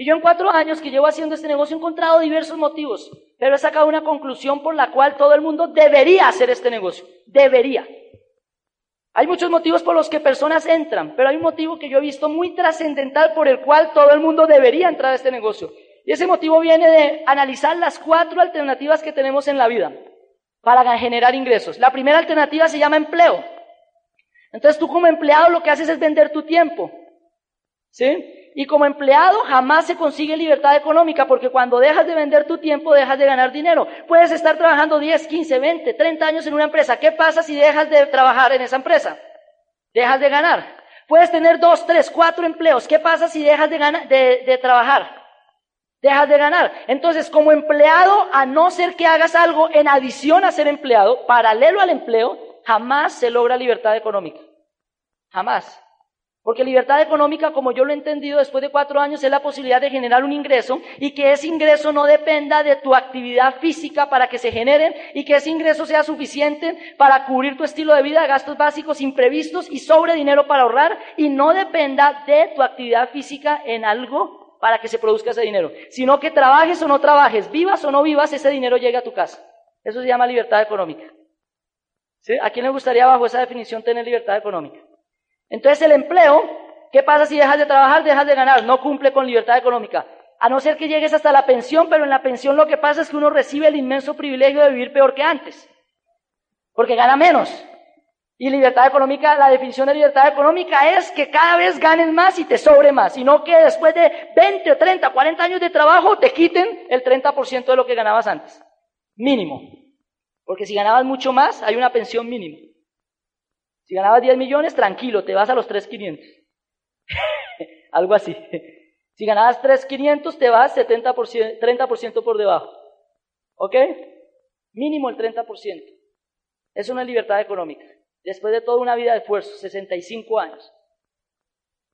Y yo en cuatro años que llevo haciendo este negocio he encontrado diversos motivos, pero he sacado una conclusión por la cual todo el mundo debería hacer este negocio. Debería. Hay muchos motivos por los que personas entran, pero hay un motivo que yo he visto muy trascendental por el cual todo el mundo debería entrar a este negocio. Y ese motivo viene de analizar las cuatro alternativas que tenemos en la vida para generar ingresos. La primera alternativa se llama empleo. Entonces tú como empleado lo que haces es vender tu tiempo. ¿Sí? Y como empleado jamás se consigue libertad económica porque cuando dejas de vender tu tiempo dejas de ganar dinero. Puedes estar trabajando 10, 15, 20, 30 años en una empresa. ¿Qué pasa si dejas de trabajar en esa empresa? Dejas de ganar. Puedes tener dos, tres, cuatro empleos. ¿Qué pasa si dejas de, ganar, de, de trabajar? Dejas de ganar. Entonces, como empleado, a no ser que hagas algo en adición a ser empleado, paralelo al empleo, jamás se logra libertad económica. Jamás. Porque libertad económica, como yo lo he entendido después de cuatro años, es la posibilidad de generar un ingreso y que ese ingreso no dependa de tu actividad física para que se generen y que ese ingreso sea suficiente para cubrir tu estilo de vida, gastos básicos imprevistos y sobre dinero para ahorrar y no dependa de tu actividad física en algo para que se produzca ese dinero, sino que trabajes o no trabajes, vivas o no vivas, ese dinero llegue a tu casa. Eso se llama libertad económica. ¿A quién le gustaría bajo esa definición tener libertad económica? Entonces el empleo, ¿qué pasa si dejas de trabajar, dejas de ganar? No cumple con libertad económica. A no ser que llegues hasta la pensión, pero en la pensión lo que pasa es que uno recibe el inmenso privilegio de vivir peor que antes, porque gana menos. Y libertad económica, la definición de libertad económica es que cada vez ganes más y te sobre más, y no que después de 20 o 30, 40 años de trabajo te quiten el 30% de lo que ganabas antes. Mínimo. Porque si ganabas mucho más, hay una pensión mínima. Si ganabas 10 millones, tranquilo, te vas a los 3,500. Algo así. Si ganabas 3,500, te vas 70%, 30% por debajo. ¿Ok? Mínimo el 30%. Es una libertad económica. Después de toda una vida de esfuerzo, 65 años.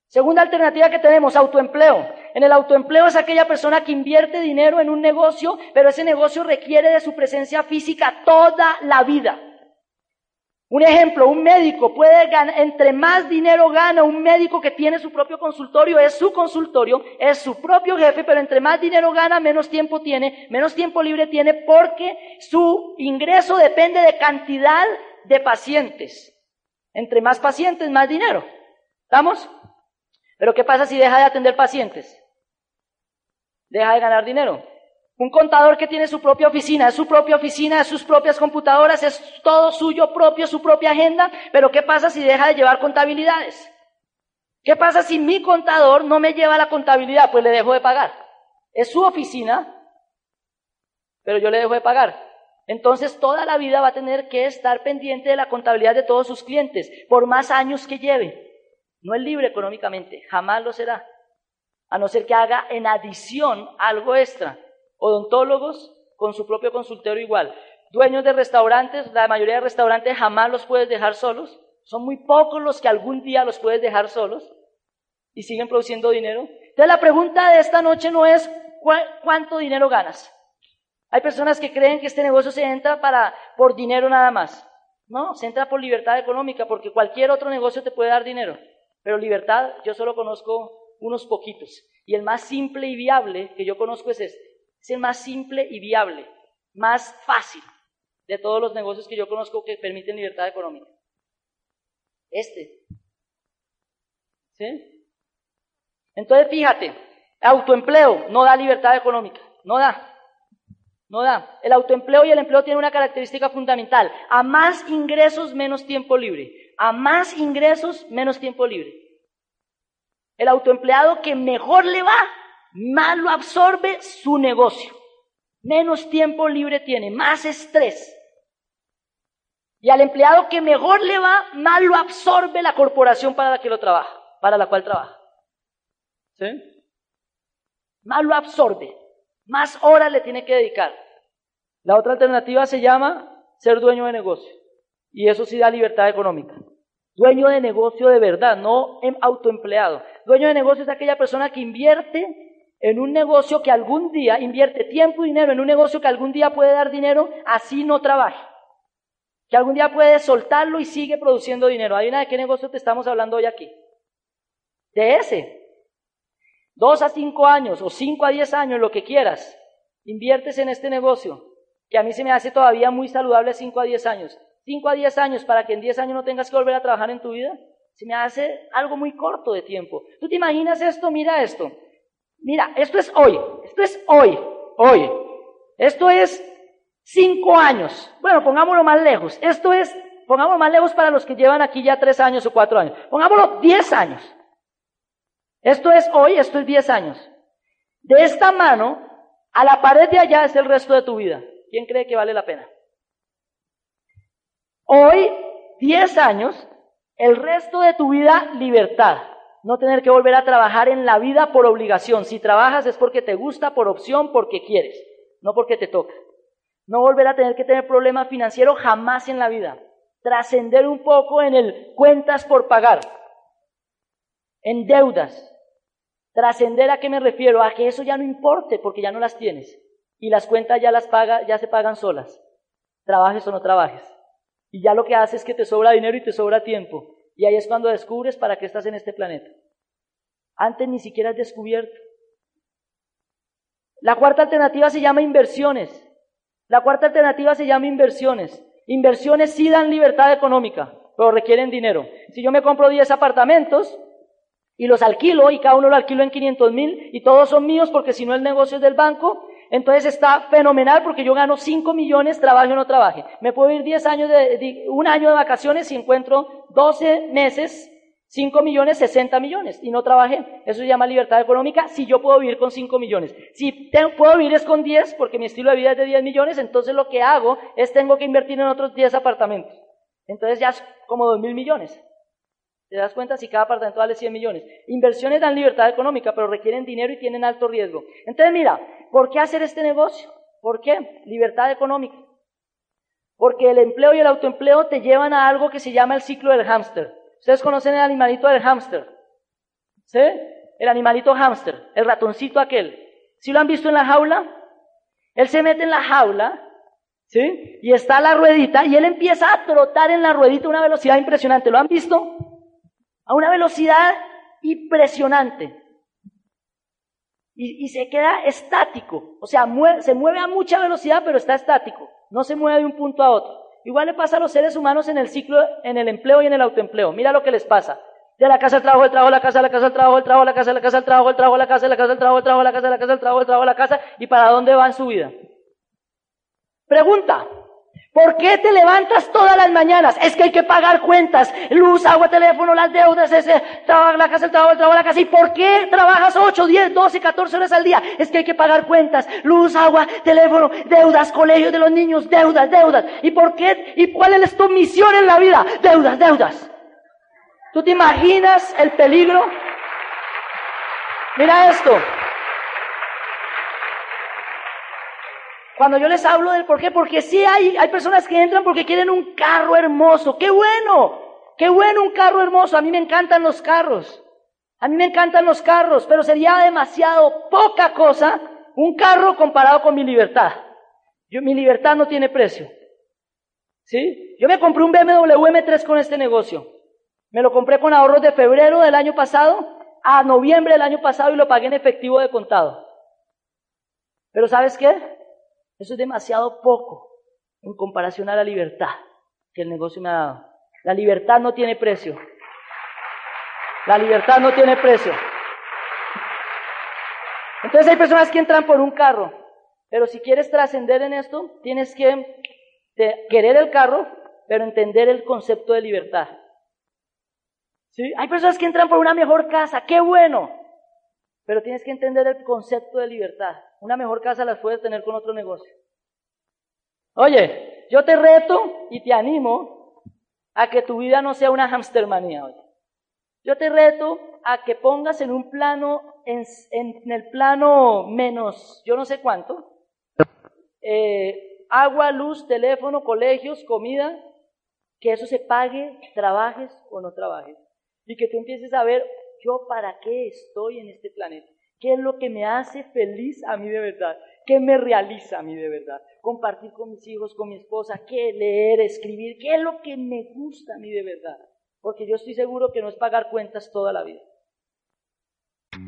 Segunda alternativa que tenemos, autoempleo. En el autoempleo es aquella persona que invierte dinero en un negocio, pero ese negocio requiere de su presencia física toda la vida. Un ejemplo, un médico puede ganar, entre más dinero gana un médico que tiene su propio consultorio, es su consultorio, es su propio jefe, pero entre más dinero gana, menos tiempo tiene, menos tiempo libre tiene, porque su ingreso depende de cantidad de pacientes. Entre más pacientes, más dinero. ¿Estamos? Pero ¿qué pasa si deja de atender pacientes? Deja de ganar dinero. Un contador que tiene su propia oficina, su propia oficina, sus propias computadoras, es todo suyo propio, su propia agenda, pero ¿qué pasa si deja de llevar contabilidades? ¿Qué pasa si mi contador no me lleva la contabilidad? Pues le dejo de pagar. Es su oficina, pero yo le dejo de pagar. Entonces toda la vida va a tener que estar pendiente de la contabilidad de todos sus clientes, por más años que lleve. No es libre económicamente, jamás lo será, a no ser que haga en adición algo extra. Odontólogos con su propio consultorio igual. Dueños de restaurantes, la mayoría de restaurantes jamás los puedes dejar solos. Son muy pocos los que algún día los puedes dejar solos y siguen produciendo dinero. Entonces la pregunta de esta noche no es cuánto dinero ganas. Hay personas que creen que este negocio se entra para, por dinero nada más. No, se entra por libertad económica, porque cualquier otro negocio te puede dar dinero. Pero libertad, yo solo conozco unos poquitos. Y el más simple y viable que yo conozco es este. Es el más simple y viable, más fácil de todos los negocios que yo conozco que permiten libertad económica. Este. ¿Sí? Entonces, fíjate, autoempleo no da libertad económica, no da. No da. El autoempleo y el empleo tienen una característica fundamental. A más ingresos, menos tiempo libre. A más ingresos, menos tiempo libre. El autoempleado que mejor le va más lo absorbe su negocio. Menos tiempo libre tiene, más estrés. Y al empleado que mejor le va, más lo absorbe la corporación para la que lo trabaja, para la cual trabaja. ¿Sí? Más lo absorbe. Más horas le tiene que dedicar. La otra alternativa se llama ser dueño de negocio. Y eso sí da libertad económica. Dueño de negocio de verdad, no autoempleado. Dueño de negocio es aquella persona que invierte en un negocio que algún día, invierte tiempo y dinero en un negocio que algún día puede dar dinero, así no trabaje. Que algún día puede soltarlo y sigue produciendo dinero. ¿Hay una de qué negocio te estamos hablando hoy aquí? De ese. Dos a cinco años o cinco a diez años, lo que quieras, inviertes en este negocio, que a mí se me hace todavía muy saludable cinco a diez años. Cinco a diez años para que en diez años no tengas que volver a trabajar en tu vida, se me hace algo muy corto de tiempo. ¿Tú te imaginas esto? Mira esto. Mira, esto es hoy, esto es hoy, hoy. Esto es cinco años. Bueno, pongámoslo más lejos. Esto es, pongámoslo más lejos para los que llevan aquí ya tres años o cuatro años. Pongámoslo diez años. Esto es hoy, esto es 10 años. De esta mano a la pared de allá es el resto de tu vida. ¿Quién cree que vale la pena? Hoy, 10 años, el resto de tu vida, libertad. No tener que volver a trabajar en la vida por obligación. Si trabajas es porque te gusta, por opción, porque quieres, no porque te toca. No volver a tener que tener problemas financieros jamás en la vida. Trascender un poco en el cuentas por pagar, en deudas, Trascender a qué me refiero? A que eso ya no importe porque ya no las tienes. Y las cuentas ya las paga, ya se pagan solas. Trabajes o no trabajes. Y ya lo que hace es que te sobra dinero y te sobra tiempo. Y ahí es cuando descubres para qué estás en este planeta. Antes ni siquiera has descubierto. La cuarta alternativa se llama inversiones. La cuarta alternativa se llama inversiones. Inversiones sí dan libertad económica, pero requieren dinero. Si yo me compro 10 apartamentos, y los alquilo y cada uno lo alquilo en 500 mil y todos son míos porque si no el negocio es del banco, entonces está fenomenal porque yo gano 5 millones, trabaje o no trabaje. Me puedo ir 10 años de, un año de vacaciones y encuentro 12 meses, 5 millones, 60 millones y no trabajé. Eso se llama libertad económica si yo puedo vivir con 5 millones. Si puedo vivir es con 10 porque mi estilo de vida es de 10 millones, entonces lo que hago es tengo que invertir en otros 10 apartamentos. Entonces ya es como 2 mil millones. ¿Te das cuenta si cada apartamento vale 100 millones? Inversiones dan libertad económica, pero requieren dinero y tienen alto riesgo. Entonces, mira, ¿por qué hacer este negocio? ¿Por qué? Libertad económica. Porque el empleo y el autoempleo te llevan a algo que se llama el ciclo del hámster. ¿Ustedes conocen el animalito del hámster? ¿Sí? El animalito hámster, el ratoncito aquel. ¿Sí lo han visto en la jaula? Él se mete en la jaula, ¿sí? Y está la ruedita y él empieza a trotar en la ruedita a una velocidad impresionante. ¿Lo han visto? A una velocidad impresionante. Y, se queda estático, o sea, se mueve a mucha velocidad, pero está estático, no se mueve de un punto a otro. Igual le pasa a los seres humanos en el ciclo, en el empleo y en el autoempleo. Mira lo que les pasa. De la casa al trabajo, el trabajo, la casa, la casa, el trabajo, el trabajo, la casa, la casa, el trabajo, el trabajo, la casa, la casa, el trabajo, el trabajo, la casa, la casa, el trabajo, el trabajo, la casa, y para dónde va en su vida. Pregunta, ¿Por qué te levantas todas las mañanas? Es que hay que pagar cuentas, luz, agua, teléfono, las deudas, ese, trabajo, la casa, el trabajo, el trabajo, la casa. ¿Y por qué trabajas 8, 10, 12, 14 horas al día? Es que hay que pagar cuentas, luz, agua, teléfono, deudas, colegios de los niños, deudas, deudas. ¿Y por qué? ¿Y cuál es tu misión en la vida? Deudas, deudas. ¿Tú te imaginas el peligro? Mira esto. Cuando yo les hablo del por qué, porque sí hay, hay personas que entran porque quieren un carro hermoso. ¡Qué bueno! ¡Qué bueno un carro hermoso! A mí me encantan los carros. A mí me encantan los carros, pero sería demasiado poca cosa un carro comparado con mi libertad. Yo, mi libertad no tiene precio. ¿Sí? Yo me compré un BMW M3 con este negocio. Me lo compré con ahorros de febrero del año pasado a noviembre del año pasado y lo pagué en efectivo de contado. Pero ¿sabes qué? Eso es demasiado poco en comparación a la libertad que el negocio me ha dado. La libertad no tiene precio. La libertad no tiene precio. Entonces hay personas que entran por un carro, pero si quieres trascender en esto, tienes que querer el carro, pero entender el concepto de libertad. ¿Sí? Hay personas que entran por una mejor casa, qué bueno, pero tienes que entender el concepto de libertad. Una mejor casa las puedes tener con otro negocio. Oye, yo te reto y te animo a que tu vida no sea una hamstermanía. Oye. Yo te reto a que pongas en un plano, en, en el plano menos, yo no sé cuánto, eh, agua, luz, teléfono, colegios, comida, que eso se pague, trabajes o no trabajes. Y que tú empieces a ver, yo para qué estoy en este planeta. ¿Qué es lo que me hace feliz a mí de verdad? ¿Qué me realiza a mí de verdad? Compartir con mis hijos, con mi esposa, qué leer, escribir, qué es lo que me gusta a mí de verdad. Porque yo estoy seguro que no es pagar cuentas toda la vida.